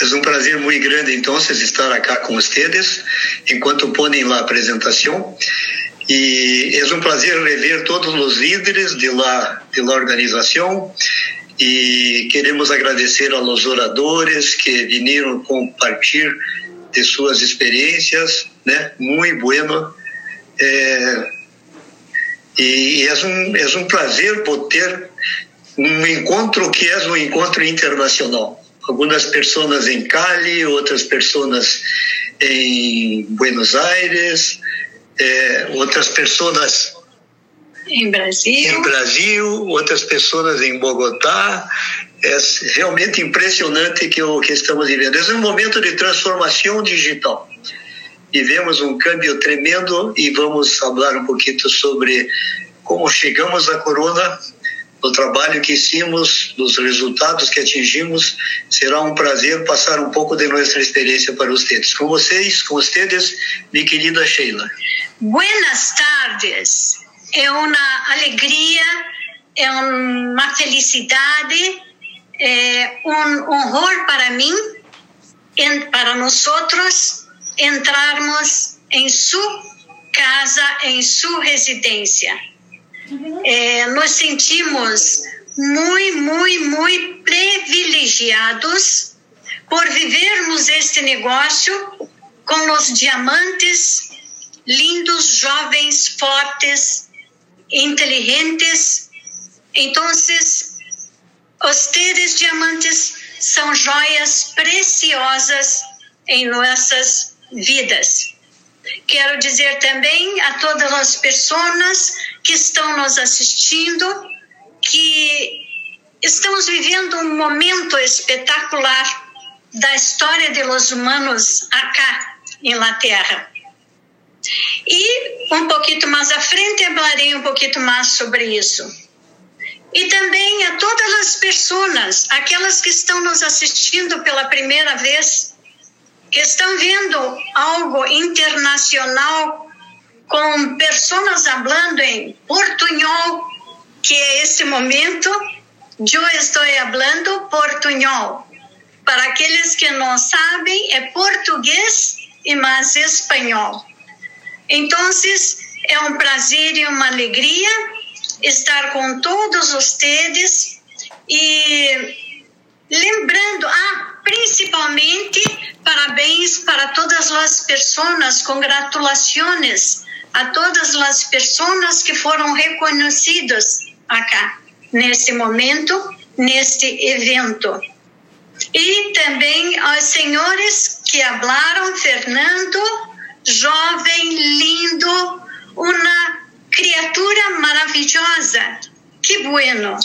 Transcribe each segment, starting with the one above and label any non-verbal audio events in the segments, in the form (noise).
É um prazer muito grande, então, estar aqui com vocês, enquanto põem a apresentação. E é um prazer rever todos os líderes de la, de la organização e queremos agradecer aos oradores que vieram compartilhar de suas experiências, né? Muito bueno. É, e é um, é um prazer poder um encontro que é um encontro internacional. Algumas pessoas em Cali, outras pessoas em Buenos Aires, é, outras pessoas em Brasil. em Brasil, outras pessoas em Bogotá. É realmente impressionante que o que estamos vivendo. É um momento de transformação digital. Vivemos um câmbio tremendo e vamos falar um pouquinho sobre como chegamos à corona do trabalho que hicimos, dos resultados que atingimos. Será um prazer passar um pouco de nossa experiência para vocês. Com vocês, com vocês, minha querida Sheila. Buenas tardes. É uma alegria, é uma felicidade, é um honor para mim, para nós outros, entrarmos em sua casa, em sua residência é, nos sentimos muito, muito, muito privilegiados por vivermos este negócio com os diamantes lindos, jovens, fortes, inteligentes. Então, os teres diamantes são joias preciosas em nossas vidas. Quero dizer também a todas as pessoas que estão nos assistindo que estamos vivendo um momento espetacular da história de los humanos acá em la Terra. E um pouquinho mais à frente falarei um pouquinho mais sobre isso. E também a todas as pessoas, aquelas que estão nos assistindo pela primeira vez, que estão vendo algo internacional com pessoas falando em portunhol, que é esse momento, eu estou falando portunhol. Para aqueles que não sabem, é português e mais espanhol. Então, é um prazer e uma alegria estar com todos vocês e lembrando, ah, principalmente parabéns para todas as pessoas, congratulações a todas as pessoas que foram reconhecidas acá, nesse momento, neste evento. E também aos senhores que falaram, Fernando, jovem, lindo, uma criatura maravilhosa, que bueno.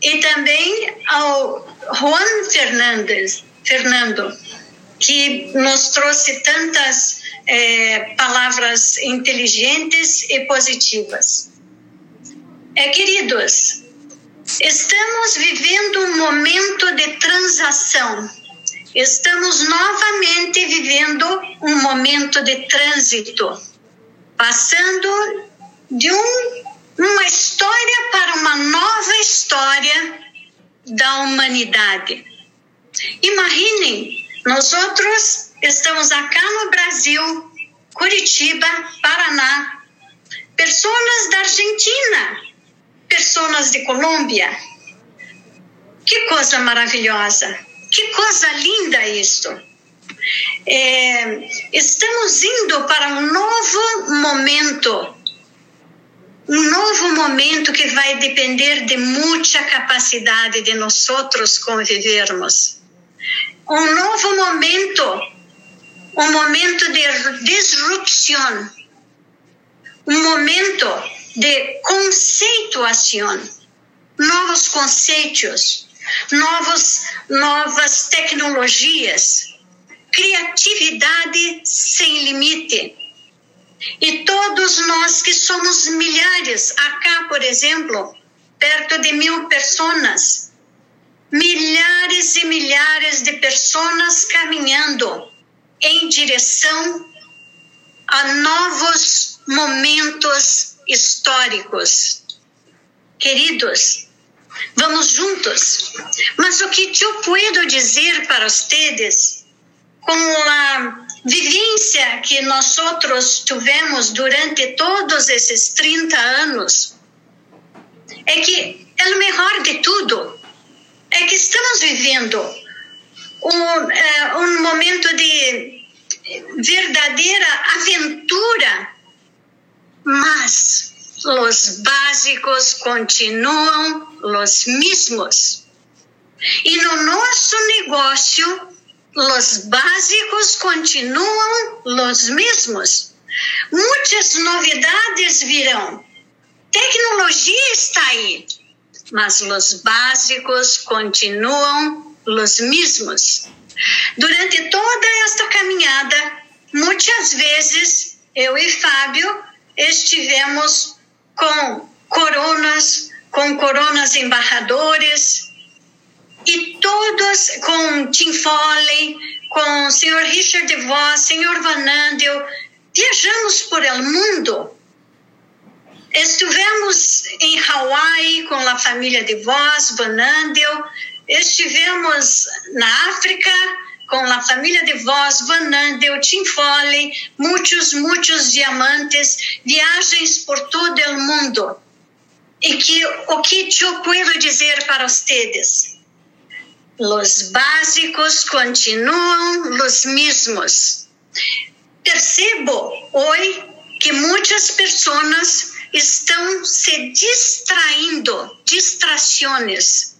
E também ao Juan Fernandes, Fernando, que nos trouxe tantas é, palavras inteligentes e positivas. É, queridos, estamos vivendo um momento de transação. Estamos novamente vivendo um momento de trânsito, passando de um, uma história para uma nova história da humanidade. Imaginem, nós outros Estamos acá no Brasil, Curitiba, Paraná. Pessoas da Argentina, pessoas de Colômbia. Que coisa maravilhosa, que coisa linda isto. É, estamos indo para um novo momento, um novo momento que vai depender de muita capacidade de nós outros convivermos. Um novo momento um momento de disrupção, um momento de conceituação, novos conceitos, novos, novas tecnologias, criatividade sem limite. E todos nós que somos milhares, acá, por exemplo, perto de mil pessoas, milhares e milhares de pessoas caminhando em direção a novos momentos históricos. Queridos, Vamos juntos. Mas o que eu posso dizer para vocês, com a vivência que nós outros tivemos durante todos esses 30 anos, é que o melhor de tudo é que estamos vivendo um, é, um momento de verdadeira aventura, mas os básicos continuam os mesmos. E no nosso negócio, os básicos continuam os mesmos. Muitas novidades virão. Tecnologia está aí, mas os básicos continuam os mesmos. Durante toda esta caminhada, muitas vezes eu e Fábio estivemos com coronas, com coronas embarradores, e todos com Tim Foley, com o senhor Richard Voss, senhor Van Andel, viajamos por el mundo. Estivemos em Hawaii com a família de Voss, Van Andel, estivemos na África com a família de Voz, Van Andel, Tim Foley, muitos, muitos diamantes, viagens por todo o mundo. E que o que eu posso dizer para vocês? Os básicos continuam os mesmos. Percebo hoje que muitas pessoas estão se distraindo, distrações,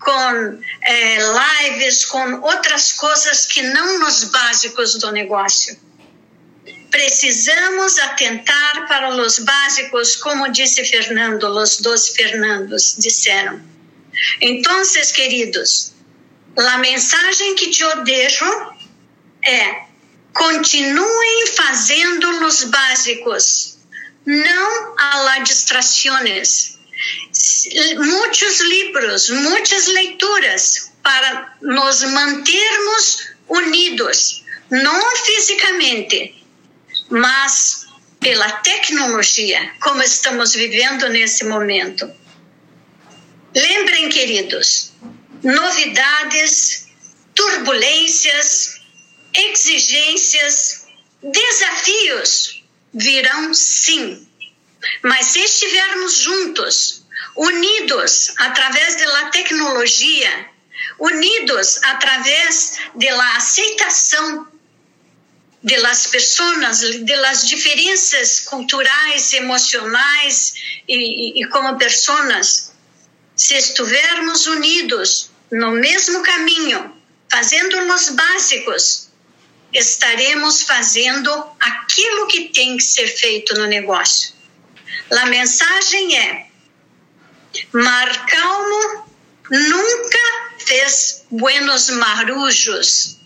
com eh, lives, com outras coisas que não nos básicos do negócio. Precisamos atentar para os básicos, como disse Fernando, os dois Fernandos disseram. Então, queridos, a mensagem que eu deixo é: continuem fazendo os básicos não há distrações. Muitos livros, muitas leituras para nos mantermos unidos, não fisicamente, mas pela tecnologia, como estamos vivendo nesse momento. Lembrem, queridos, novidades, turbulências, exigências, desafios virão sim. Mas se estivermos juntos, unidos através da tecnologia, unidos através da aceitação das pessoas, das diferenças culturais, emocionais e, e, e como pessoas, se estivermos unidos no mesmo caminho, fazendo os básicos, estaremos fazendo aquilo que tem que ser feito no negócio. A mensagem é: mar calmo nunca fez buenos marujos.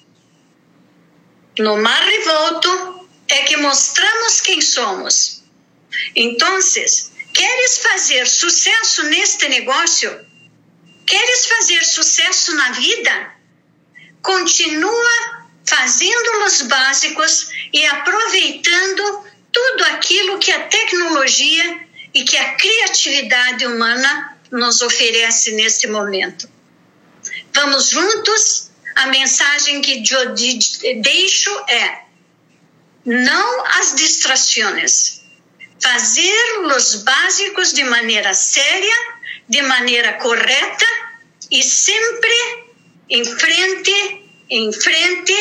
No mar revolto é que mostramos quem somos. Então, queres fazer sucesso neste negócio? Queres fazer sucesso na vida? Continua fazendo os básicos e aproveitando tudo aquilo que a tecnologia e que a criatividade humana nos oferece nesse momento. Vamos juntos? A mensagem que deixo é: não as distrações. Fazer os básicos de maneira séria, de maneira correta e sempre em frente, em frente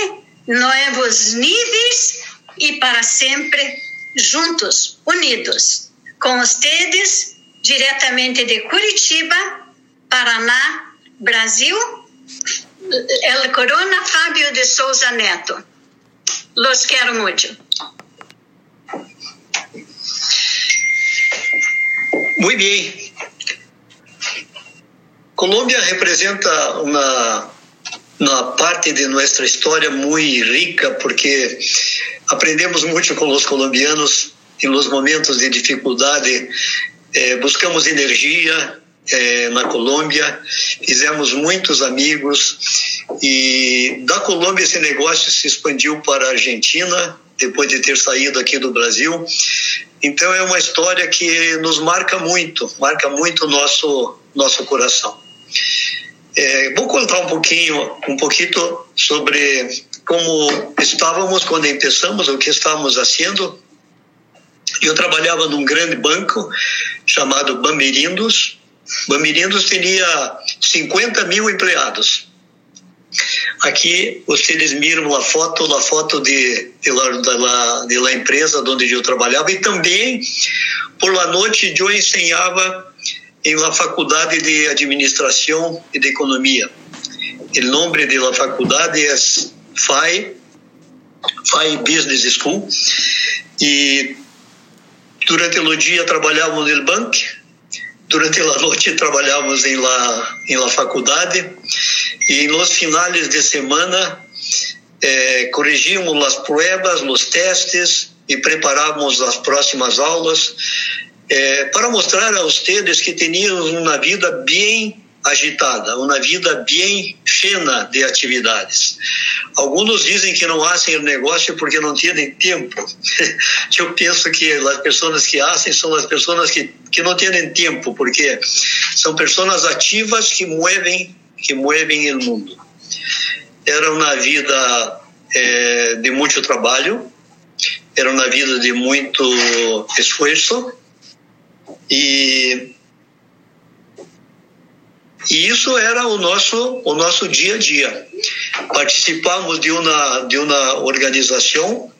novos níveis e para sempre juntos, unidos. Com vocês, diretamente de Curitiba, Paraná, Brasil, El Corona Fábio de Souza Neto. Los quero muito. Muito bem. Colômbia representa uma uma parte de nossa história muito rica, porque aprendemos muito com os colombianos em los momentos de dificuldade, eh, buscamos energia eh, na Colômbia, fizemos muitos amigos e da Colômbia esse negócio se expandiu para a Argentina depois de ter saído aqui do Brasil. Então é uma história que nos marca muito, marca muito nosso nosso coração. É, vou contar um pouquinho, um pouquinho sobre como estávamos quando começamos, o que estávamos fazendo. Eu trabalhava num grande banco chamado Bamirindos. Bamirindos tinha 50 mil empregados. Aqui vocês miram a foto, a foto de, de, la, de, la, de la empresa onde eu trabalhava e também por la noite eu ensinava em la faculdade de administração e de economia. O nome de la faculdade é FAI, FAI Business School e durante o dia trabalhávamos no banco durante a noite trabalhávamos em la, em la faculdade e nos finais de semana eh, corrigíamos as provas, os testes e preparávamos as próximas aulas eh, para mostrar a vocês que tínhamos uma vida bem agitada, uma vida bem cheia de atividades. Alguns dizem que não fazem o negócio porque não têm tempo. (laughs) Eu penso que as pessoas que fazem são as pessoas que, que não têm tempo, porque são pessoas ativas que movem que movem o mundo. Era uma vida é, de muito trabalho, era uma vida de muito esforço e e isso era o nosso o nosso dia a dia. Participamos de uma de uma organização,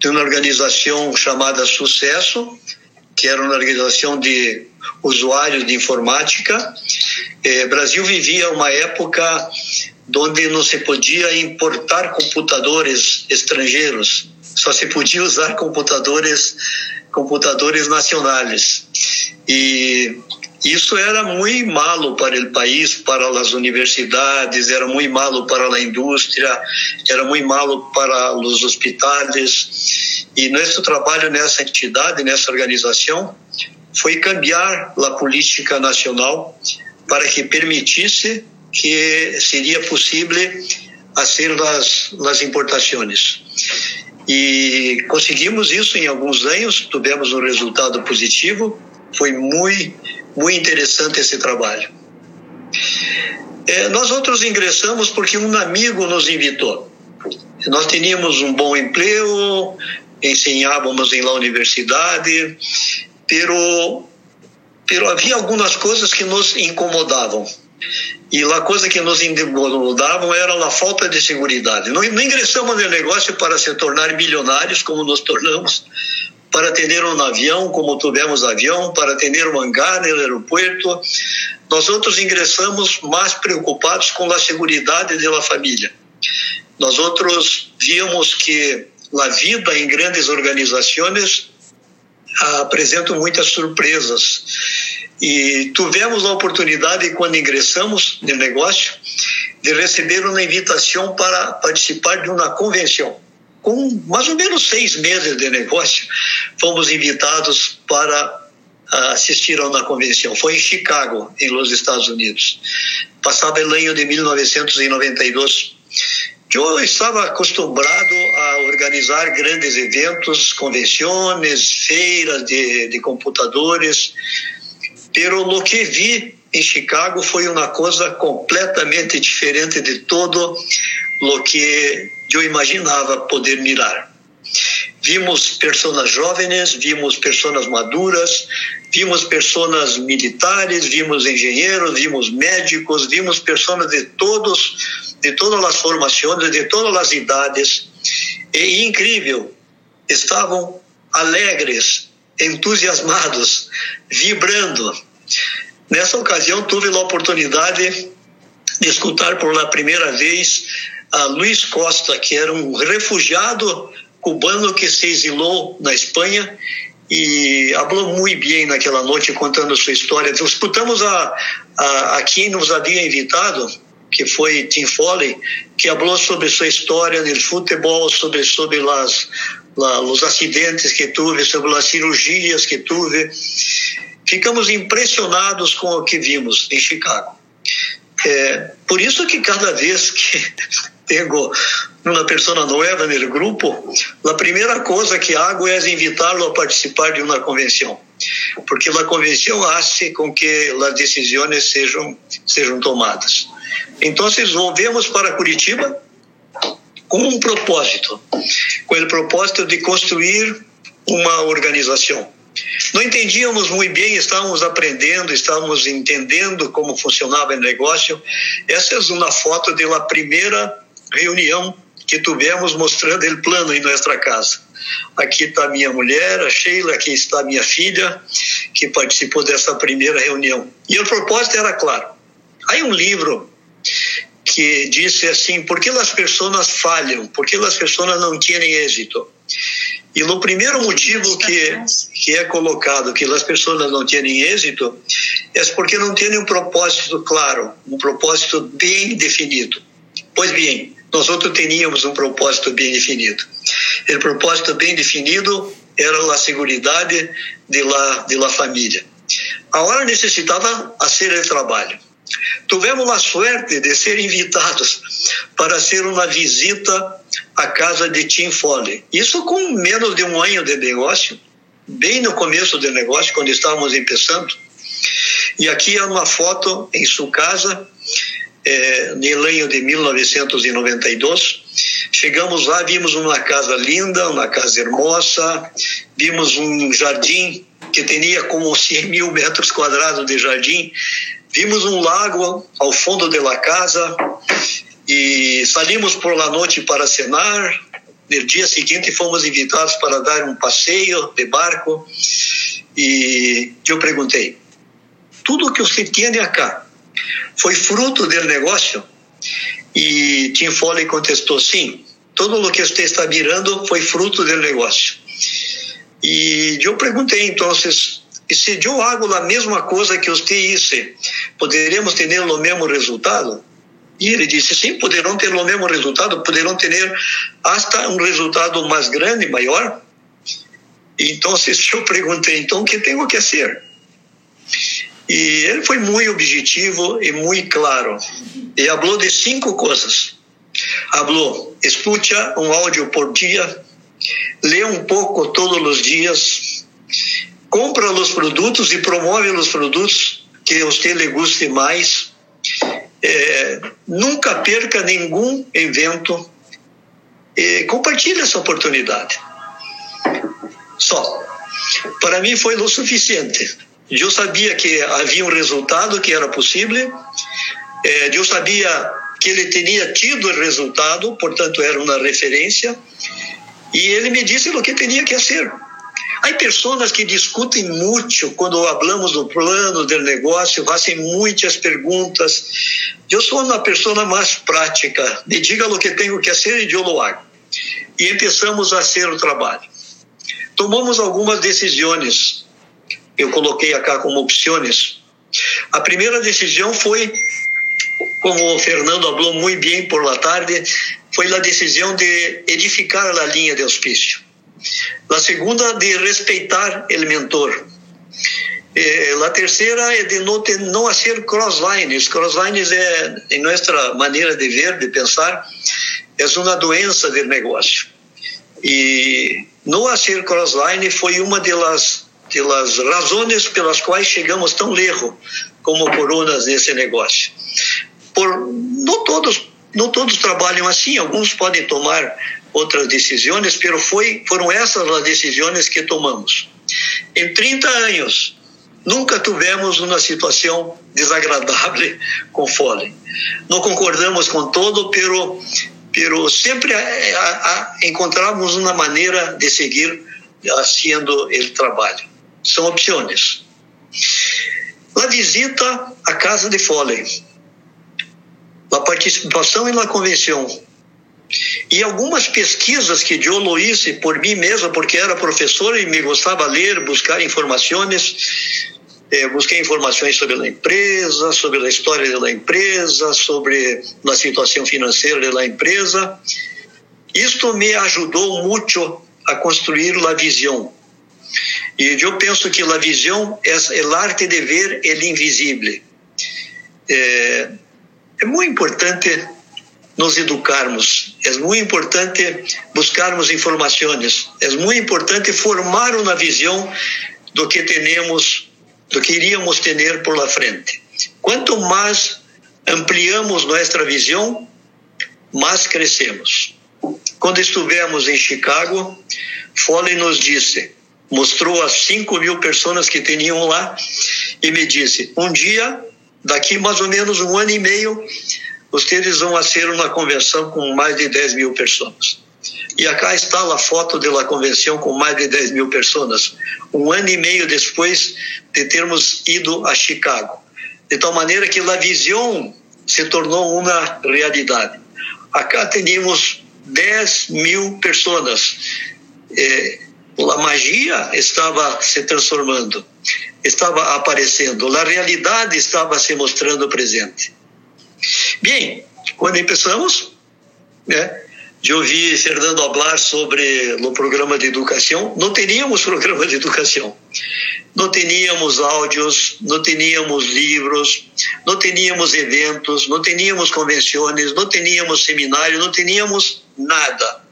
de uma organização chamada Sucesso, que era uma organização de usuários de informática. Eh, Brasil vivia uma época onde não se podia importar computadores estrangeiros, só se podia usar computadores computadores nacionais. E isso era muito malo para o país, para as universidades, era muito malo para a indústria, era muito malo para os hospitais. E nosso trabalho nessa entidade, nessa organização, foi cambiar a política nacional para que permitisse que seria possível fazer as, as importações. E conseguimos isso em alguns anos, tivemos um resultado positivo, foi muito muito interessante esse trabalho. É, nós outros ingressamos porque um amigo nos invitou. Nós tínhamos um bom emprego, ensinávamos em lá universidade, pero, pero havia algumas coisas que nos incomodavam. E a coisa que nos incomodavam era a falta de segurança. Não, não ingressamos no negócio para se tornar milionários, como nos tornamos, para ter um avião, como tivemos avião, para ter um hangar no aeroporto. Nós outros ingressamos mais preocupados com a segurança da família. Nós outros víamos que a vida em grandes organizações apresenta muitas surpresas. E tivemos a oportunidade, quando ingressamos no negócio, de receber uma invitação para participar de uma convenção com mais ou menos seis meses de negócio, fomos invitados para ah, assistir a uma convenção. Foi em Chicago, em los Estados Unidos. Passava o ano de 1992. Eu estava acostumado a organizar grandes eventos, convenções, feiras de, de computadores, pero lo que vi em Chicago foi uma coisa completamente diferente de todo o que eu imaginava poder mirar. Vimos pessoas jovens, vimos pessoas maduras, vimos pessoas militares, vimos engenheiros, vimos médicos, vimos pessoas de todos, de todas as formações, de todas as idades. E incrível, estavam alegres, entusiasmados, vibrando. Nessa ocasião, tive a oportunidade de escutar por la primeira vez a Luiz Costa, que era um refugiado cubano que se exilou na Espanha e falou muito bem naquela noite contando sua história. Escutamos a, a, a quem nos havia invitado, que foi Tim Foley, que falou sobre sua história no futebol, sobre sobre os acidentes que teve, sobre as cirurgias que teve. Ficamos impressionados com o que vimos em Chicago. É, por isso que cada vez que (laughs) tenho uma pessoa nova no grupo, a primeira coisa que hago é invitá-lo a participar de uma convenção. porque a convenção hace com que as decisões sejam sejam tomadas. Então, volvemos para Curitiba com um propósito, com o propósito de construir uma organização. Não entendíamos muito bem, estávamos aprendendo, estávamos entendendo como funcionava o negócio. Essa é uma foto da primeira reunião que tivemos mostrando o plano em nossa casa. Aqui está minha mulher, a Sheila, aqui está minha filha, que participou dessa primeira reunião. E o propósito era claro. Há um livro que disse assim: por que as pessoas falham? Por que as pessoas não têm êxito? E o primeiro motivo que, que é colocado que as pessoas não têm êxito é porque não têm um propósito claro, um propósito bem definido. Pois bem, nós outros teníamos um propósito bem definido. O propósito bem definido era a segurança de la, de la família. Agora necessitava fazer o trabalho. Tivemos a sorte de ser invitados para ser uma visita à casa de Tim Foley. Isso com menos de um ano de negócio, bem no começo do negócio, quando estávamos começando. E aqui é uma foto em sua casa, é, no ano de 1992. Chegamos lá, vimos uma casa linda, uma casa hermosa, vimos um jardim que tinha como 100 mil metros quadrados de jardim, Vimos um lago ao fundo da casa e saímos por la noite para cenar. No dia seguinte fomos invitados para dar um passeio de barco e eu perguntei: tudo que você tem acá foi fruto do negócio? E Tim Foley contestou: sim, tudo o que você está virando foi fruto do negócio. E eu perguntei então, e se eu hago a mesma coisa que você disse, poderemos ter o mesmo resultado? E ele disse, sim, poderão ter o mesmo resultado, poderão ter hasta um resultado mais grande, maior. Então, eu perguntei, então, o que tenho que fazer? E ele foi muito objetivo e muito claro. E falou de cinco coisas. Falou, escuta um áudio por dia, lê um pouco todos os dias, compra os produtos e promove os produtos que você lhe guste mais. É, nunca perca nenhum evento. E compartilhe essa oportunidade. Só. Para mim foi o suficiente. Eu sabia que havia um resultado que era possível. É, eu sabia que ele tinha tido o resultado, portanto era uma referência. E ele me disse o que tinha que ser. Há pessoas que discutem muito quando falamos do plano do negócio, fazem muitas perguntas. Eu sou uma pessoa mais prática. Me diga o que tenho que fazer e eu lo hago. E começamos a fazer o trabalho. Tomamos algumas decisões. Eu coloquei acá como opções. A primeira decisão foi, como o Fernando falou muito bem por la tarde, foi a decisão de edificar a linha de auspício. A segunda, de respeitar o mentor. Eh, a terceira é de não, ter, não crosslines. Crosslines é, em nossa maneira de ver, de pensar, é uma doença do negócio. E não fazer crossline foi uma das, das razões pelas quais chegamos tão lejos como coronas nesse negócio. Por, não todos não todos trabalham assim, alguns podem tomar outras decisões, pero foi, foram essas as decisões que tomamos. Em 30 anos, nunca tivemos uma situação desagradável (laughs) com Foley. Não concordamos com todo, pero, pero sempre a, a, a, encontramos uma maneira de seguir fazendo o trabalho. São opções. A visita à casa de Foley, a participação na convenção e algumas pesquisas que eu lo por mim mesmo, porque era professor e me gostava ler, buscar informações. Eh, busquei informações sobre a empresa, sobre a história da empresa, sobre a situação financeira da empresa. Isto me ajudou muito a construir a visão. E eu penso que a visão é a arte de ver o invisível. É, é muito importante nos educarmos. É muito importante buscarmos informações. É muito importante formar uma visão do que temos, do que iríamos ter por la frente. Quanto mais ampliamos nossa visão, mais crescemos. Quando estivemos em Chicago, Foley nos disse, mostrou as 5 mil pessoas que tinham lá e me disse: um dia, daqui mais ou menos um ano e meio, vocês vão fazer uma convenção com mais de 10 mil pessoas. E acá está a foto da convenção com mais de 10 mil pessoas, um ano e meio depois de termos ido a Chicago. De tal maneira que a visão se tornou uma realidade. Acá tínhamos 10 mil pessoas. Eh, a magia estava se transformando, estava aparecendo, a realidade estava se mostrando presente. Bem, quando começamos, né, de ouvir Fernando falar sobre o programa de educação, não teríamos (laughs) programa de educação. Não teríamos áudios, não teríamos livros, não teríamos eventos, não teríamos convenções, não teríamos seminários, não teríamos nada.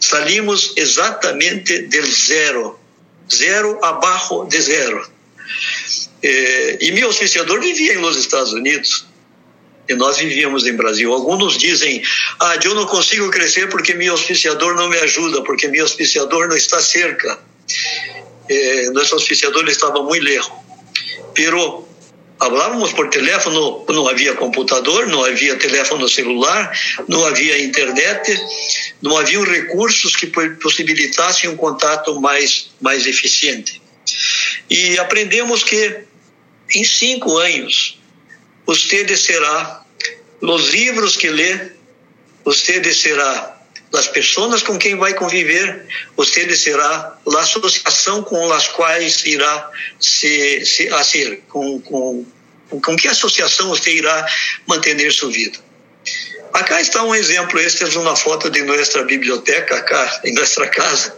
Salimos exatamente do zero, zero abaixo de zero. Eh, e meu auspiciador vivia nos Estados Unidos e nós vivíamos em Brasil. Alguns dizem: Ah, eu não consigo crescer porque meu auspiciador não me ajuda, porque meu auspiciador não está cerca. Eh, nosso auspiciador estava muito lejos. Pero falávamos por telefone, não havia computador, não havia telefone celular, não havia internet, não haviam recursos que possibilitassem um contato mais, mais eficiente. E aprendemos que em cinco anos, você será os livros que lê, você será as pessoas com quem vai conviver, você será a associação com as quais irá se, se a ser, com, com, com que associação você irá manter sua vida. Acá está um exemplo, esta é uma foto de nossa biblioteca, acá em nossa casa.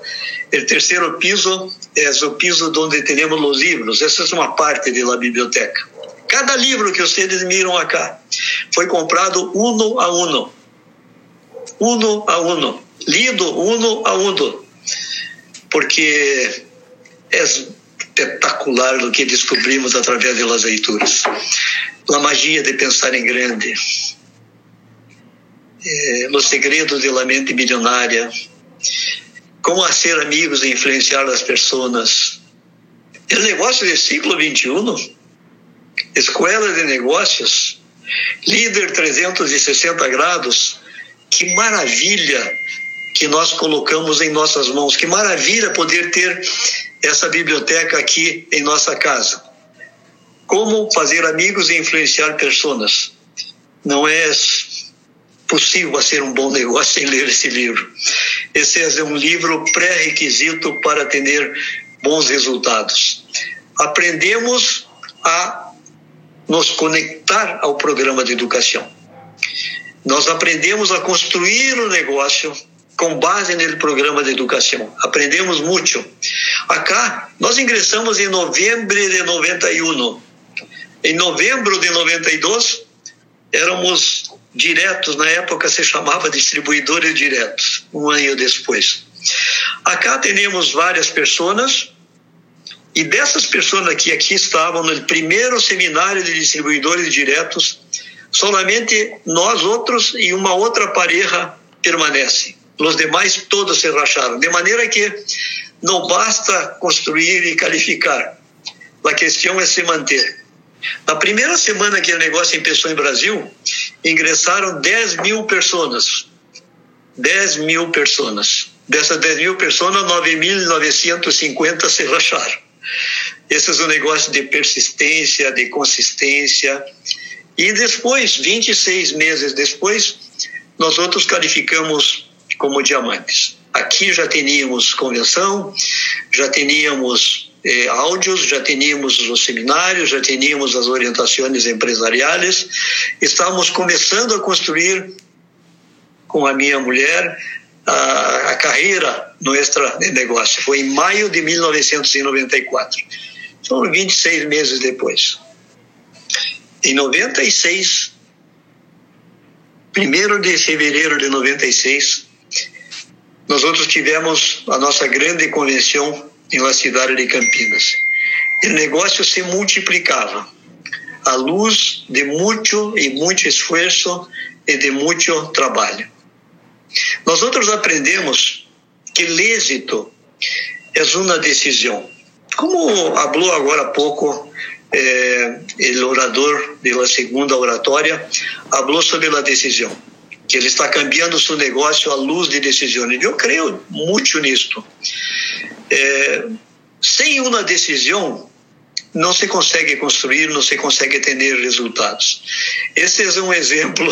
O terceiro piso é o piso onde temos os livros, essa é uma parte da biblioteca. Cada livro que vocês miram acá foi comprado uno a uno. Uno a uno. Lido uno a uno. Porque é espetacular o que descobrimos através das leituras. A magia de pensar em grande. É, os segredos da mente milionária. Como ser amigos e influenciar as pessoas. O negócio do século XXI Escola de Negócios, líder 360 graus, que maravilha que nós colocamos em nossas mãos, que maravilha poder ter essa biblioteca aqui em nossa casa. Como fazer amigos e influenciar pessoas. Não é possível ser um bom negócio sem ler esse livro. Esse é um livro pré-requisito para ter bons resultados. Aprendemos a nos conectar ao programa de educação. Nós aprendemos a construir o negócio com base no programa de educação. Aprendemos muito. Acá, nós ingressamos em novembro de 91. Em novembro de 92, éramos diretos, na época se chamava distribuidores diretos, um ano depois. Acá temos várias pessoas e dessas pessoas que aqui estavam no primeiro seminário de distribuidores diretos, solamente nós outros e uma outra pareja permanecem. Os demais todos se racharam. De maneira que não basta construir e qualificar. A questão é se manter. Na primeira semana que o negócio começou em Brasil, ingressaram 10 mil pessoas. 10 mil pessoas. Dessas 10 mil pessoas, 9.950 se racharam. Esse é um negócio de persistência, de consistência. E depois, 26 meses depois, nós outros qualificamos como diamantes. Aqui já teníamos convenção, já teníamos eh, áudios, já teníamos os seminários, já teníamos as orientações empresariais. Estávamos começando a construir com a minha mulher a, a carreira nossa de negócio. Foi em maio de 1994. Foram 26 meses depois. Em 96, primeiro de fevereiro de 96, nós outros tivemos a nossa grande convenção em La Cidade de Campinas. o negócio se multiplicava à luz de muito e muito esforço e de muito trabalho. Nós outros aprendemos que o êxito é uma decisão. Como falou agora há pouco eh, o orador da segunda oratória, falou sobre a decisão, que ele está cambiando seu negócio à luz de decisões. Eu creio muito nisto. Eh, sem uma decisão, não se consegue construir, não se consegue ter resultados. Esse é um exemplo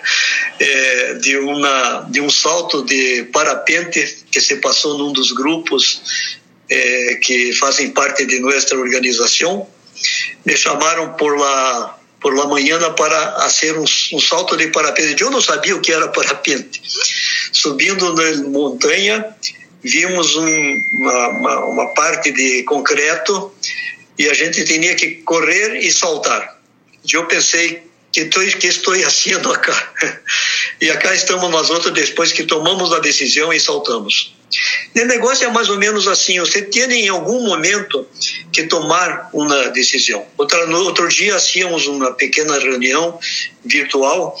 (laughs) é, de, uma, de um salto de parapente que se passou num dos grupos é, que fazem parte de nossa organização. Me chamaram por lá por la manhã para fazer um, um, salto de parapente. Eu não sabia o que era parapente. Subindo na montanha, vimos um, uma, uma, uma parte de concreto e a gente tinha que correr e saltar. Eu pensei que estou que estou fazendo acá e acá estamos nós outros depois que tomamos a decisão e saltamos. O negócio é mais ou menos assim: você tem em algum momento que tomar uma decisão. Outro, outro dia hacíamos uma pequena reunião virtual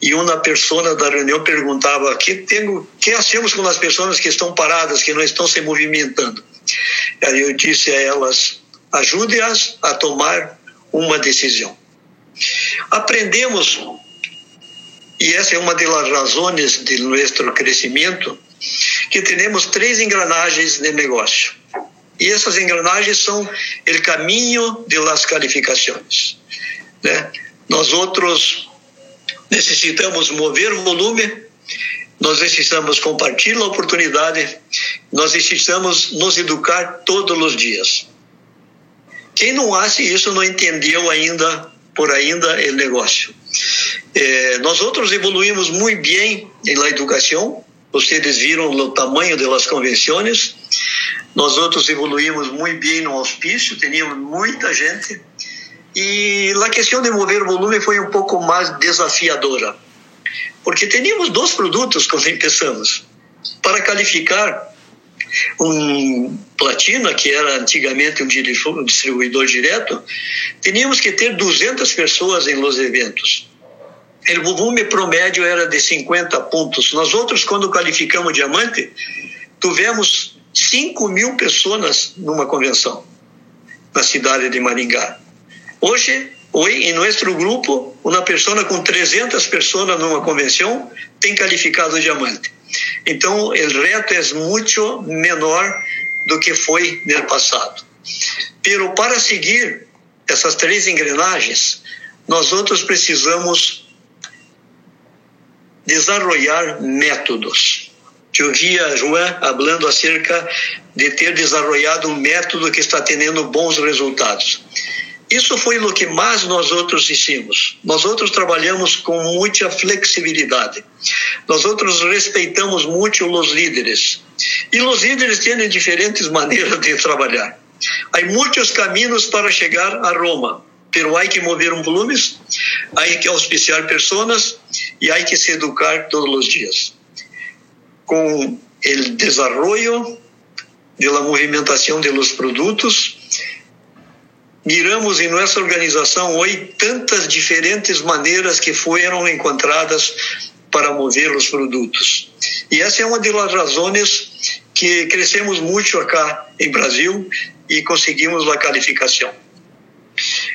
e uma pessoa da reunião perguntava: que tenho, que hacemos com as pessoas que estão paradas, que não estão se movimentando? Aí eu disse a elas: ajude-as a tomar uma decisão. Aprendemos, e essa é uma das razões de nosso crescimento, que temos três engrenagens de negócio. E essas engrenagens são o caminho de las calificações. Né? Nós outros necessitamos mover volume, nós necessitamos compartilhar a oportunidade, nós necessitamos nos educar todos os dias. Quem não acha isso não entendeu ainda por ainda o negócio. Eh, nós outros evoluímos muito bem na educação. Vocês viram o tamanho das convenções. Nós outros evoluímos muito bem no hospício. Tínhamos muita gente. E a questão de mover volume foi um pouco mais desafiadora, porque tínhamos dois produtos quando começamos. Para qualificar um Platina, que era antigamente um distribuidor direto, tínhamos que ter 200 pessoas em los eventos. O volume promédio era de 50 pontos. Nós outros, quando qualificamos diamante, tivemos 5 mil pessoas numa convenção na cidade de Maringá. Hoje, hoje em nosso grupo, uma pessoa com 300 pessoas numa convenção tem qualificado diamante. Então, o reto é muito menor do que foi no passado. Pero para seguir essas três engrenagens, nós outros precisamos desenvolver métodos. Eu via João falando acerca de ter desenvolvido um método que está tendo bons resultados. Isso foi o que mais nós outros hicimos. Nós outros trabalhamos com muita flexibilidade. Nós outros respeitamos muito os líderes. E os líderes têm diferentes (laughs) maneiras de trabalhar. Há muitos caminhos para chegar a Roma, pero há que mover um volumes, há que auspiciar pessoas e há que se educar todos os dias. Com o desenvolvimento da movimentação de los produtos, miramos em nossa organização hoje tantas diferentes maneiras que foram encontradas para mover os produtos. E essa é uma das razões que crescemos muito acá em Brasil e conseguimos a qualificação.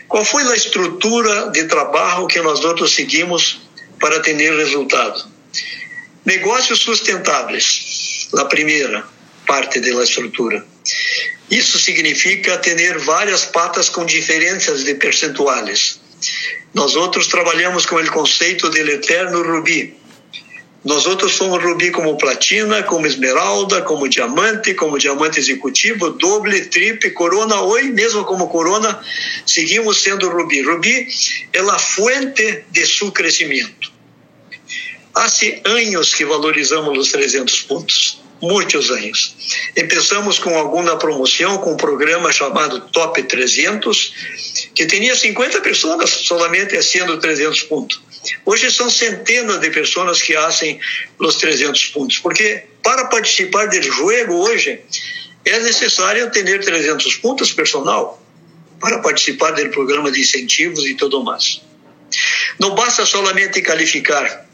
Qual foi a estrutura de trabalho que nós outros seguimos para ter resultado? Negócios sustentáveis, a primeira parte da estrutura. Isso significa ter várias patas com diferenças de percentuais. Nós outros trabalhamos com o conceito do eterno rubi. Nós outros somos rubi como platina, como esmeralda, como diamante, como diamante executivo, doble, triple, corona, hoje mesmo como corona, seguimos sendo rubi. Rubi é a fonte de seu crescimento. Há anos que valorizamos os 300 pontos muitos anos. Começamos com alguma promoção, com um programa chamado Top 300, que tinha 50 pessoas solamente haciendo 300 pontos. Hoje são centenas de pessoas que fazem os 300 pontos, porque para participar do jogo hoje é necessário ter 300 pontos personal. para participar do programa de incentivos e tudo mais. Não basta solamente qualificar.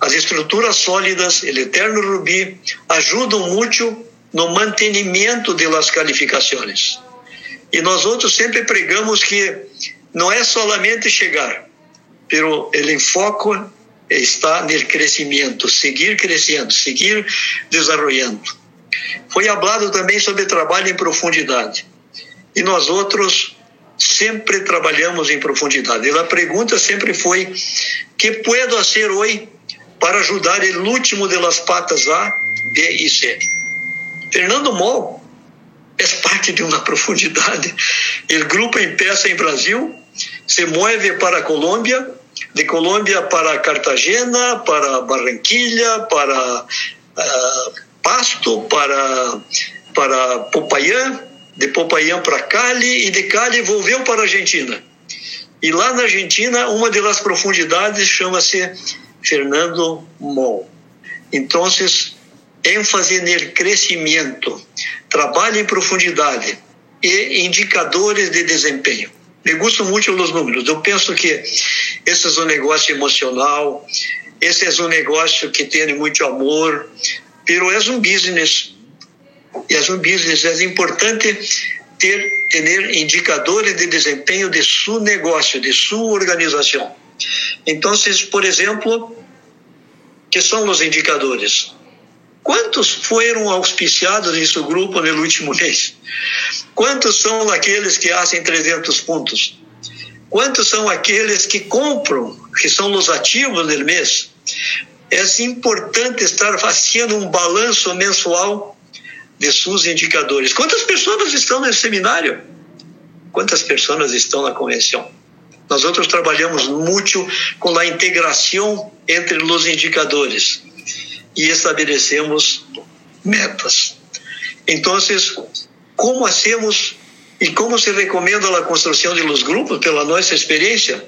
As estruturas sólidas, o eterno rubi, ajudam muito no mantenimento das qualificações. E nós outros sempre pregamos que não é solamente chegar, pero o enfoque está no crescimento, seguir crescendo, seguir desenvolvendo. Foi falado também sobre trabalho em profundidade. E nós outros sempre trabalhamos em profundidade. E a pergunta sempre foi: que puedo fazer hoje para ajudar o último de las patas A, B e C? Fernando Mol é parte de uma (laughs) profundidade. O grupo em peça em Brasil se move para a Colômbia, de Colômbia para Cartagena, para Barranquilha, para uh, Pasto, para, para Popayán, de Popayán para Cali e de Cali volveu para a Argentina. E lá na Argentina, uma das profundidades chama-se Fernando Mol. Então, ênfase no crescimento, trabalho em profundidade e indicadores de desempenho. Me gustam muito os números. Eu penso que esse é um negócio emocional, esse é um negócio que tem muito amor, pero é um business. É um business. É importante ter, ter indicadores de desempenho de seu negócio, de sua organização. Então, por exemplo, que são os indicadores? Quantos foram auspiciados nesse grupo no último mês? Quantos são aqueles que fazem 300 pontos? Quantos são aqueles que compram, que são os ativos do mês? É importante estar fazendo um balanço mensual de seus indicadores. Quantas pessoas estão nesse seminário? Quantas pessoas estão na convenção? Nós outros trabalhamos muito com a integração entre os indicadores e estabelecemos metas. Então, como hacemos e como se recomenda a construção de los grupos pela nossa experiência?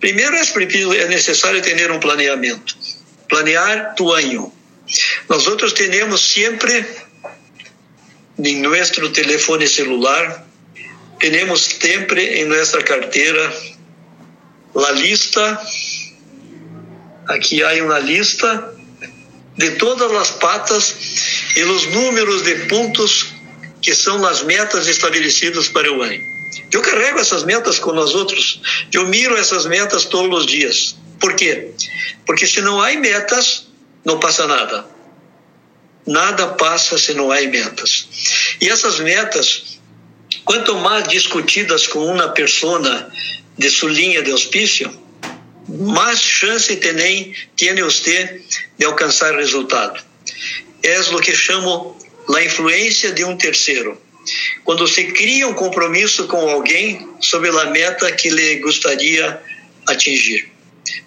Primeiro é necessário ter um planeamento, planear tu ano. Nós outros temos sempre em nosso telefone celular, temos sempre em nossa carteira a lista. Aqui há uma lista de todas as patas e os números de pontos que são as metas estabelecidas para o ano. Eu carrego essas metas com nós outros, eu miro essas metas todos os dias. Por quê? Porque se não há metas, não passa nada. Nada passa se não há metas. E essas metas, quanto mais discutidas com uma pessoa de sua linha de auspício, mais chance tem, você de alcançar resultado. É o que chamo a influência de um terceiro. Quando se cria um compromisso com alguém sobre a meta que lhe gostaria atingir.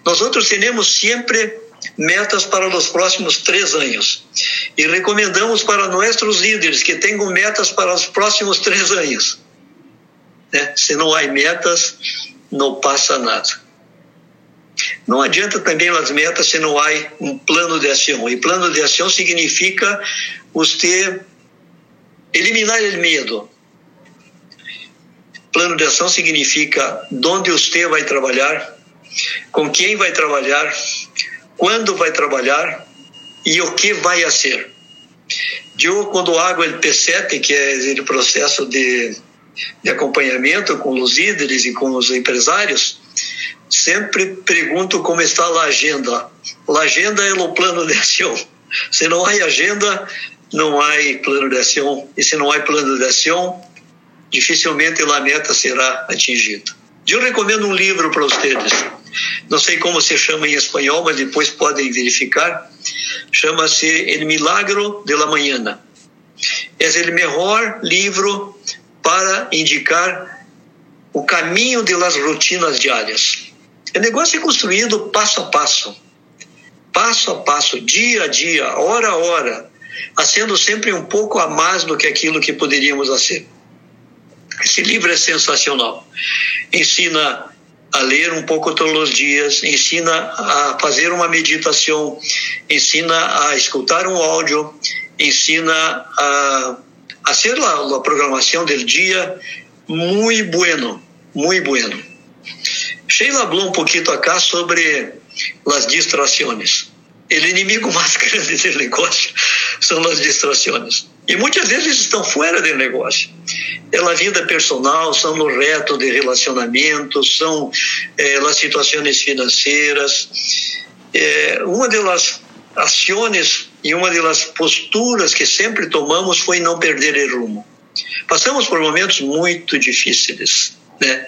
Nós outros temos sempre metas para os próximos três anos e recomendamos para nossos líderes que tenham metas para os próximos três anos. Né? Se não há metas, não passa nada. Não adianta também as metas se não há um plano de ação. E plano de ação significa você eliminar o medo. Plano de ação significa onde você vai trabalhar, com quem vai trabalhar, quando vai trabalhar e o que vai ser. Eu, quando hago o P7, que é o processo de, de acompanhamento com os líderes e com os empresários, sempre pergunto como está a agenda. A agenda é o plano de ação. Se não há agenda, não há plano de ação. E se não há plano de ação, dificilmente a meta será atingida. Eu recomendo um livro para vocês. Não sei como se chama em espanhol, mas depois podem verificar. Chama-se El Milagro de la Mañana. É o melhor livro para indicar o caminho de las rotinas diárias. O negócio é construído passo a passo, passo a passo, dia a dia, hora a hora, sendo sempre um pouco a mais do que aquilo que poderíamos ser. Esse livro é sensacional. Ensina a ler um pouco todos os dias, ensina a fazer uma meditação, ensina a escutar um áudio, ensina a, a ser a, a programação do dia, muy bueno, muy bueno. Sheila habló un poquito acá sobre las distracciones. El enemigo más (laughs) grande del negocio son las distracciones. E muitas vezes estão fora do negócio. É a vida personal, são os retos de relacionamento, são é, as situações financeiras. É, uma das ações e uma das posturas que sempre tomamos foi não perder o rumo. Passamos por momentos muito difíceis, né?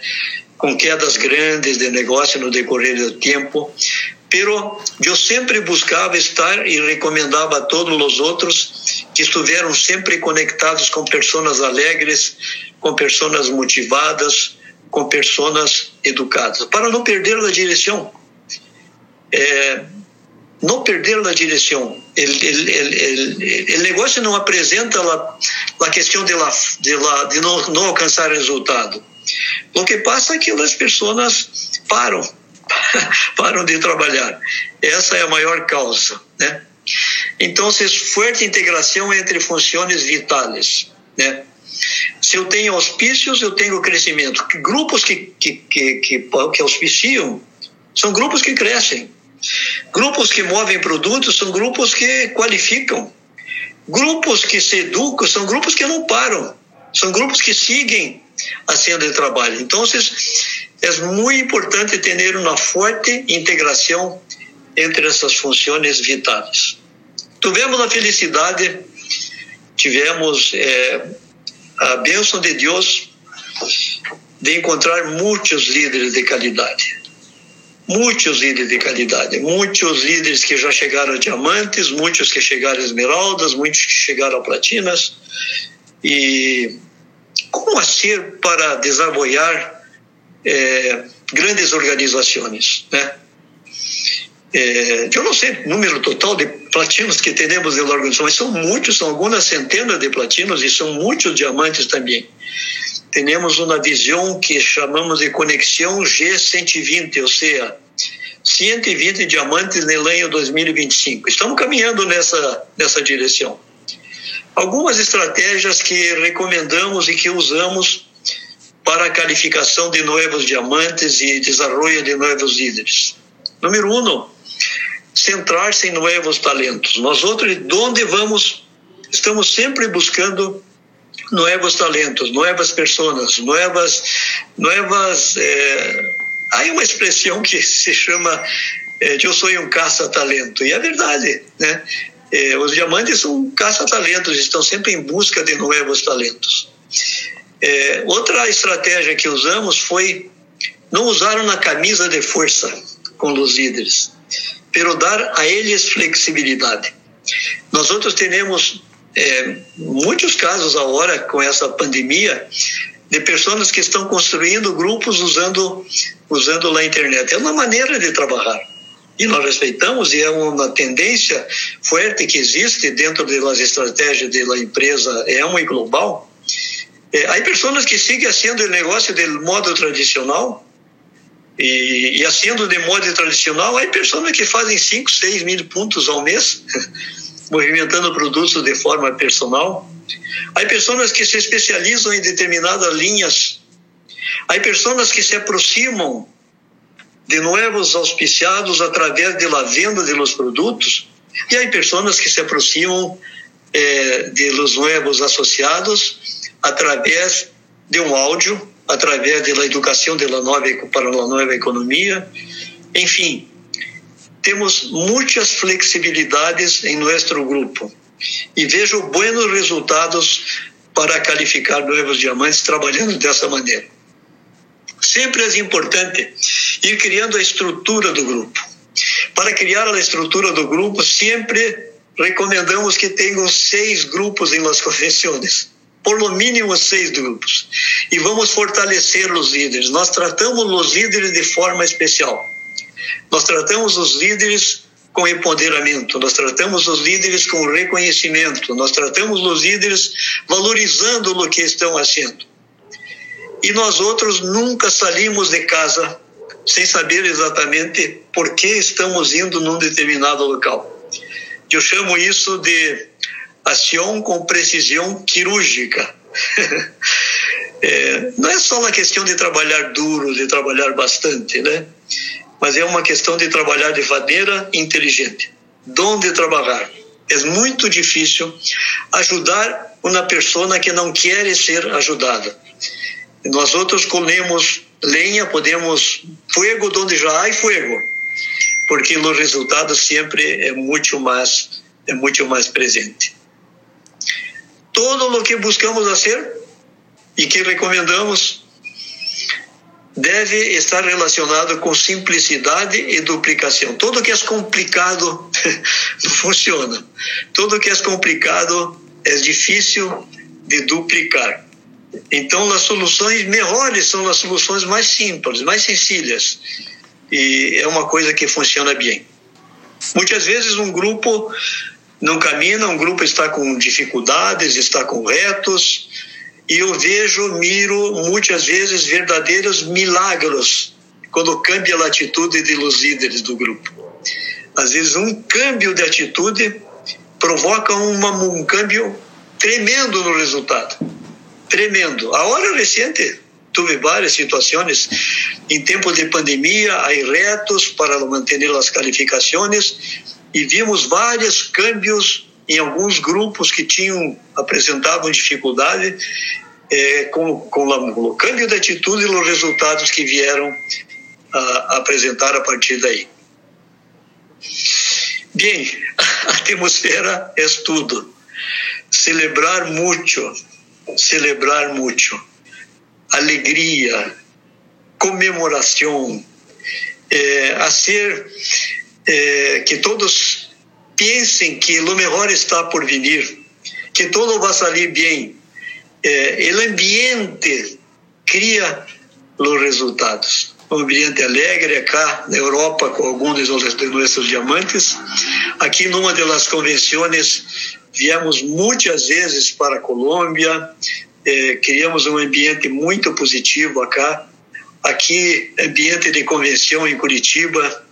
com quedas grandes de negócio no decorrer do tempo, pero eu sempre buscava estar e recomendava a todos os outros que estiveram sempre conectados com pessoas alegres, com pessoas motivadas, com pessoas educadas, para não perder a direção. É, não perder a direção. O negócio não apresenta a, questão de, la, de, la, de não, não alcançar resultado. O que passa é que as pessoas param (laughs) param de trabalhar. Essa é a maior causa, né? Então, forte integração entre funções vitais, né? Se eu tenho auspícios, eu tenho crescimento. Grupos que, que, que, que, que auspiciam são grupos que crescem. Grupos que movem produtos são grupos que qualificam. Grupos que se educam são grupos que não param. São grupos que seguem a senda de trabalho. Então, é muito importante ter uma forte integração entre essas funções vitais. Tivemos a felicidade, tivemos é, a bênção de Deus de encontrar muitos líderes de qualidade. Muitos líderes de qualidade, muitos líderes que já chegaram a diamantes, muitos que chegaram a esmeraldas, muitos que chegaram a platinas. E como ser para desaboiar é, grandes organizações, né? É, eu não sei o número total de platinos que temos na organização, mas são muitos, são algumas centenas de platinos e são muitos diamantes também. Temos uma visão que chamamos de conexão G120, ou seja, 120 diamantes no ano 2025. Estamos caminhando nessa, nessa direção. Algumas estratégias que recomendamos e que usamos para a qualificação de novos diamantes e desenvolvimento de novos líderes. Número um, centrar-se em novos talentos. Nós outros, de onde vamos, estamos sempre buscando novos talentos, novas pessoas, novas, novas. É, há uma expressão que se chama é, eu sou um caça-talento e é verdade, né? É, os diamantes são caça-talentos, estão sempre em busca de novos talentos. É, outra estratégia que usamos foi não usar uma camisa de força com os líderes, pero dar a eles flexibilidade. Nós outros temos é, muitos casos agora com essa pandemia de pessoas que estão construindo grupos usando usando a internet. É uma maneira de trabalhar e nós respeitamos e é uma tendência forte que existe dentro das estratégias da empresa é e global é, há pessoas que seguem fazendo o negócio de modo tradicional e, e haciendo de modo tradicional, há pessoas que fazem 5, 6 mil pontos ao mês, (laughs) movimentando produtos de forma personal. Há pessoas que se especializam em determinadas linhas. Há pessoas que se aproximam de novos auspiciados através da venda de los produtos. E há pessoas que se aproximam eh, de los novos associados através de um áudio, através da educação da nova para a nova economia. Enfim, temos muitas flexibilidades em nosso grupo e vejo bons resultados para qualificar novos diamantes trabalhando dessa maneira. Sempre é importante ir criando a estrutura do grupo. Para criar a estrutura do grupo, sempre recomendamos que tenham seis grupos em las (laughs) convenções por no mínimo seis grupos. E vamos fortalecer os líderes. Nós tratamos os líderes de forma especial. Nós tratamos os líderes com empoderamento, nós tratamos os líderes com reconhecimento, nós tratamos os líderes valorizando o que estão fazendo. E nós outros nunca saímos de casa sem saber exatamente por que estamos indo num determinado local. Eu chamo isso de ação com precisão quirúrgica. (laughs) é, não é só uma questão de trabalhar duro, de trabalhar bastante, né? Mas é uma questão de trabalhar de maneira inteligente. Onde trabalhar? É muito difícil ajudar uma pessoa que não quer ser ajudada. Nós outros colhemos lenha, podemos fogo onde já há fogo, porque o resultado sempre é muito mais é muito mais presente. Todo o que buscamos fazer e que recomendamos deve estar relacionado com simplicidade e duplicação. Tudo que é complicado (laughs) não funciona. Tudo que é complicado é difícil de duplicar. Então, as soluções melhores são as soluções mais simples, mais sencillas. E é uma coisa que funciona bem. Muitas vezes um grupo não caminha, um grupo está com dificuldades, está com retos, e eu vejo, miro muitas vezes verdadeiros milagros quando cambia a atitude dos líderes do grupo. Às vezes um câmbio de atitude provoca uma, um câmbio tremendo no resultado. Tremendo. A hora recente tive várias situações em tempo de pandemia, há retos para manter as qualificações e vimos vários câmbios em alguns grupos que tinham apresentavam dificuldade é, com, com o câmbio de atitude e os resultados que vieram a, apresentar a partir daí. Bem, (laughs) a atmosfera é tudo. Celebrar muito, celebrar muito. Alegria, comemoração, é, a ser é, que todos pensem que o melhor está por vir, que tudo vai sair bem. É, o ambiente cria os resultados. Um ambiente alegre cá na Europa com alguns de nossos diamantes. Aqui numa das convenções viemos muitas vezes para a Colômbia, eh, criamos um ambiente muito positivo acá. Aqui ambiente de convenção em Curitiba,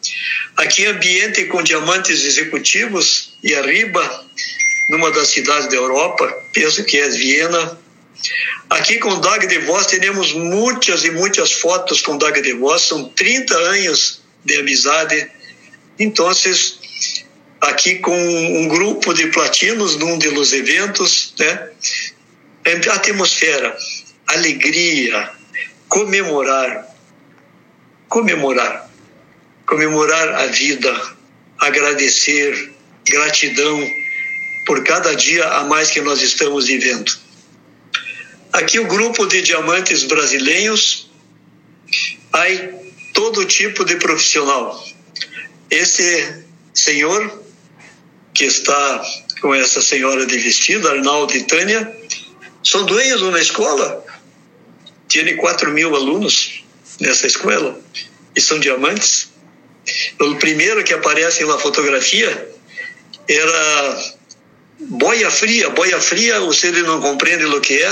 Aqui ambiente com diamantes executivos e arriba, numa das cidades da Europa, penso que é Viena. Aqui com Dag de Vos temos muitas e muitas fotos com Dag de Vos, são 30 anos de amizade. Então, aqui com um grupo de platinos num dos eventos, né? Atmosfera, alegria, comemorar, comemorar comemorar a vida, agradecer, gratidão por cada dia a mais que nós estamos vivendo. Aqui o grupo de diamantes brasileiros, há todo tipo de profissional. Esse senhor que está com essa senhora de vestido, Arnaldo e Tânia, são dueños de uma escola. Tem 4 mil alunos nessa escola e são diamantes. O primeiro que aparece na fotografia era boia fria. Boia fria, você não compreende o que é,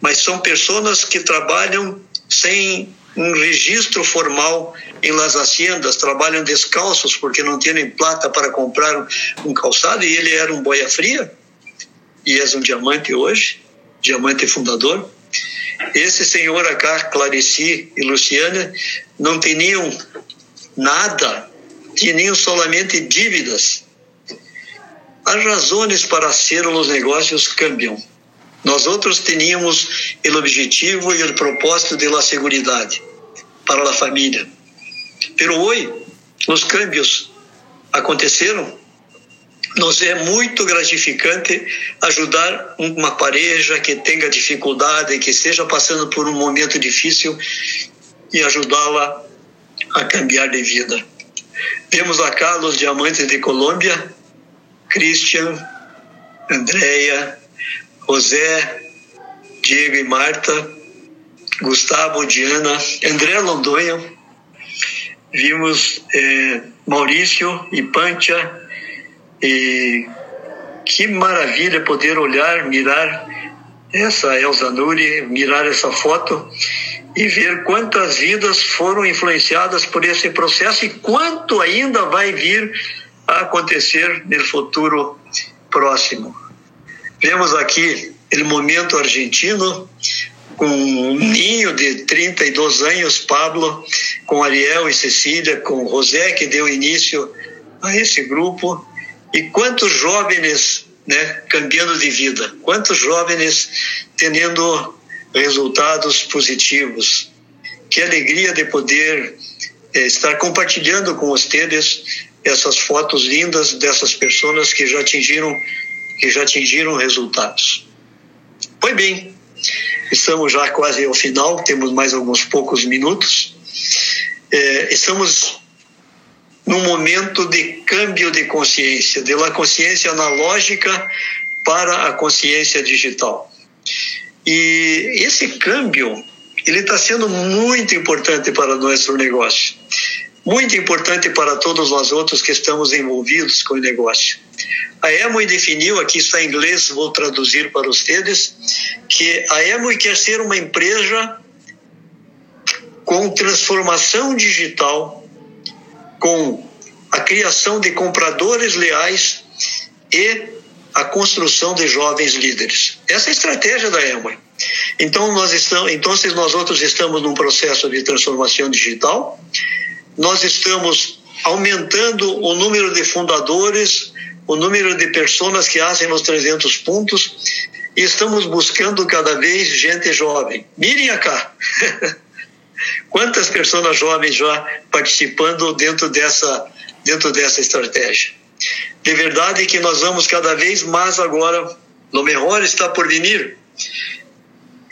mas são pessoas que trabalham sem um registro formal em las haciendas, trabalham descalços porque não têm plata para comprar um calçado e ele era um boia fria e é um diamante hoje, diamante fundador. Esse senhor acá, Clarici e Luciana, não tinham nada, tinham somente dívidas. As razões para ser os negócios cambiam. Nós outros tínhamos o objetivo e o propósito de la seguridade para a família. Pero hoje, os cambios aconteceram. Nos é muito gratificante ajudar uma pareja que tenha dificuldade, que esteja passando por um momento difícil e ajudá-la a cambiar de vida. Vemos a Carlos Diamantes de Colômbia, Christian, Andréia, José, Diego e Marta, Gustavo, Diana, André Londonha, vimos eh, Maurício e Pancha, e que maravilha poder olhar, mirar essa Elza Nuri, mirar essa foto e ver quantas vidas foram influenciadas por esse processo e quanto ainda vai vir a acontecer no futuro próximo. Vemos aqui o momento argentino, com um ninho de 32 anos, Pablo, com Ariel e Cecília, com José, que deu início a esse grupo, e quantos jovens né, cambiando de vida, quantos jovens tendo resultados positivos. Que alegria de poder é, estar compartilhando com vocês essas fotos lindas dessas pessoas que já atingiram que já atingiram resultados. Pois bem, estamos já quase ao final, temos mais alguns poucos minutos. É, estamos num momento de câmbio de consciência, de la consciência analógica para a consciência digital. E esse câmbio ele está sendo muito importante para o nosso negócio, muito importante para todos nós outros que estamos envolvidos com o negócio. A Emoi definiu, aqui está em inglês, vou traduzir para vocês, que a Emoi quer ser uma empresa com transformação digital, com a criação de compradores leais e a construção de jovens líderes. Essa é a estratégia da Emoi. Então nós estamos, então nós outros estamos num processo de transformação digital. Nós estamos aumentando o número de fundadores, o número de pessoas que fazem os 300 pontos e estamos buscando cada vez gente jovem. Mirem cá. (laughs) Quantas pessoas jovens já participando dentro dessa dentro dessa estratégia? De verdade que nós vamos cada vez mais agora, no melhor está por vir.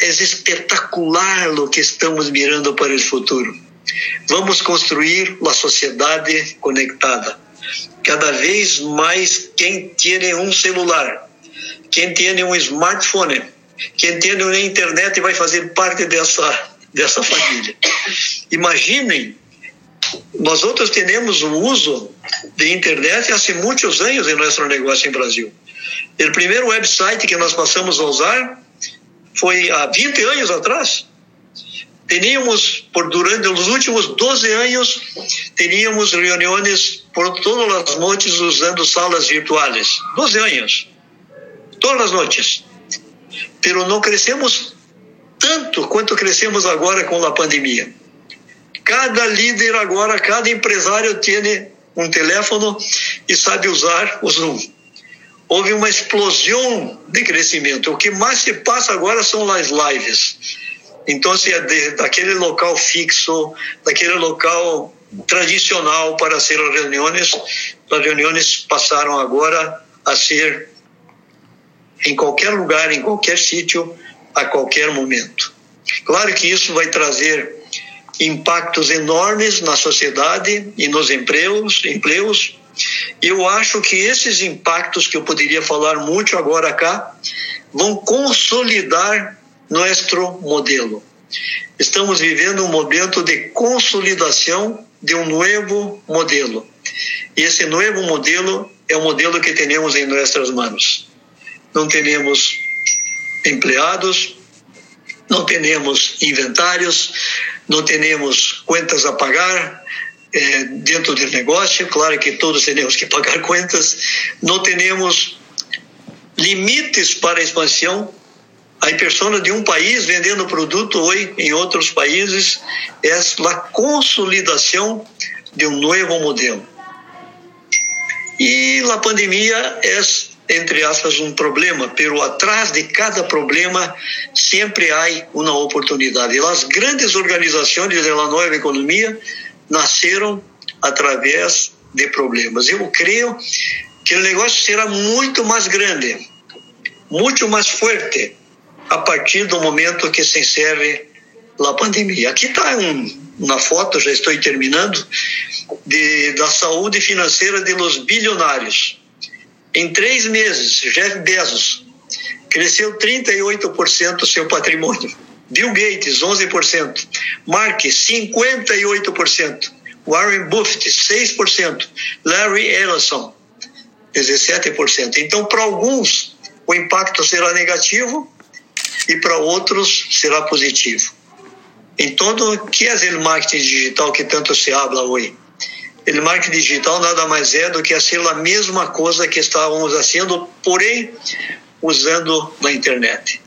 É espetacular o que estamos mirando para o futuro. Vamos construir uma sociedade conectada. Cada vez mais quem tem um celular, quem tem um smartphone, quem tem uma internet vai fazer parte dessa dessa família. Imaginem nós outros temos o uso de internet há muitos anos em nosso negócio em Brasil. O primeiro website que nós passamos a usar foi há 20 anos atrás. Teníamos, por durante os últimos 12 anos, teríamos reuniões por todas as noites usando salas virtuais. 12 anos. Todas as noites. Pero não crescemos tanto quanto crescemos agora com a pandemia. Cada líder agora, cada empresário tem um telefone e sabe usar o Zoom. Houve uma explosão de crescimento. O que mais se passa agora são as lives. Então, se é de, daquele local fixo, daquele local tradicional para ser as reuniões, as reuniões passaram agora a ser em qualquer lugar, em qualquer sítio, a qualquer momento. Claro que isso vai trazer impactos enormes na sociedade e nos empregos, empregos. Eu acho que esses impactos que eu poderia falar muito agora cá vão consolidar nosso modelo. Estamos vivendo um momento de consolidação de um novo modelo. E esse novo modelo é o modelo que temos em nossas mãos. Não temos empregados, não temos inventários, não temos contas a pagar eh, dentro do negócio, claro que todos temos que (laughs) pagar contas, não temos limites para expansão. A pessoa de um país vendendo produto hoje em outros países é a consolidação de um novo modelo. E a pandemia é entre aspas, um problema, pero atrás de cada problema sempre há uma oportunidade. As grandes organizações da nova economia nasceram através de problemas. Eu creio que o negócio será muito mais grande, muito mais forte a partir do momento que se encerre a pandemia. Aqui está um, uma foto, já estou terminando, de, da saúde financeira de los bilionários em três meses, Jeff Bezos cresceu 38% seu patrimônio. Bill Gates, 11%. Mark, 58%. Warren Buffett, 6%. Larry Ellison, 17%. Então, para alguns, o impacto será negativo e para outros será positivo. Então, o que é o marketing digital que tanto se habla hoje? O marketing digital nada mais é do que ser a mesma coisa que estávamos fazendo, porém usando na internet.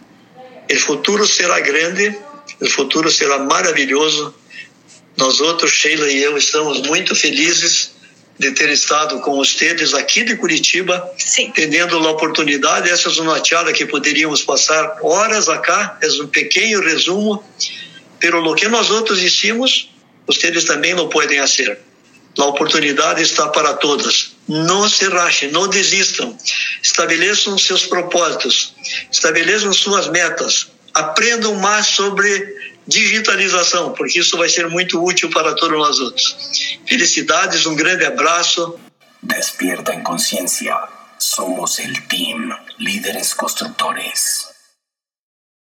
O futuro será grande, o futuro será maravilhoso. Nós outros, Sheila e eu, estamos muito felizes de ter estado com vocês aqui de Curitiba, Sim. tendo a oportunidade. Essa é uma que poderíamos passar horas acá, é um pequeno resumo, pero lo que nós outros hicimos, vocês também não podem fazer. A oportunidade está para todos. Não se rachem, não desistam. Estabeleçam seus propósitos, estabeleçam suas metas, aprendam mais sobre digitalização, porque isso vai ser muito útil para todos nós outros. Felicidades, um grande abraço. Despierta em consciência. Somos el team, líderes constructores.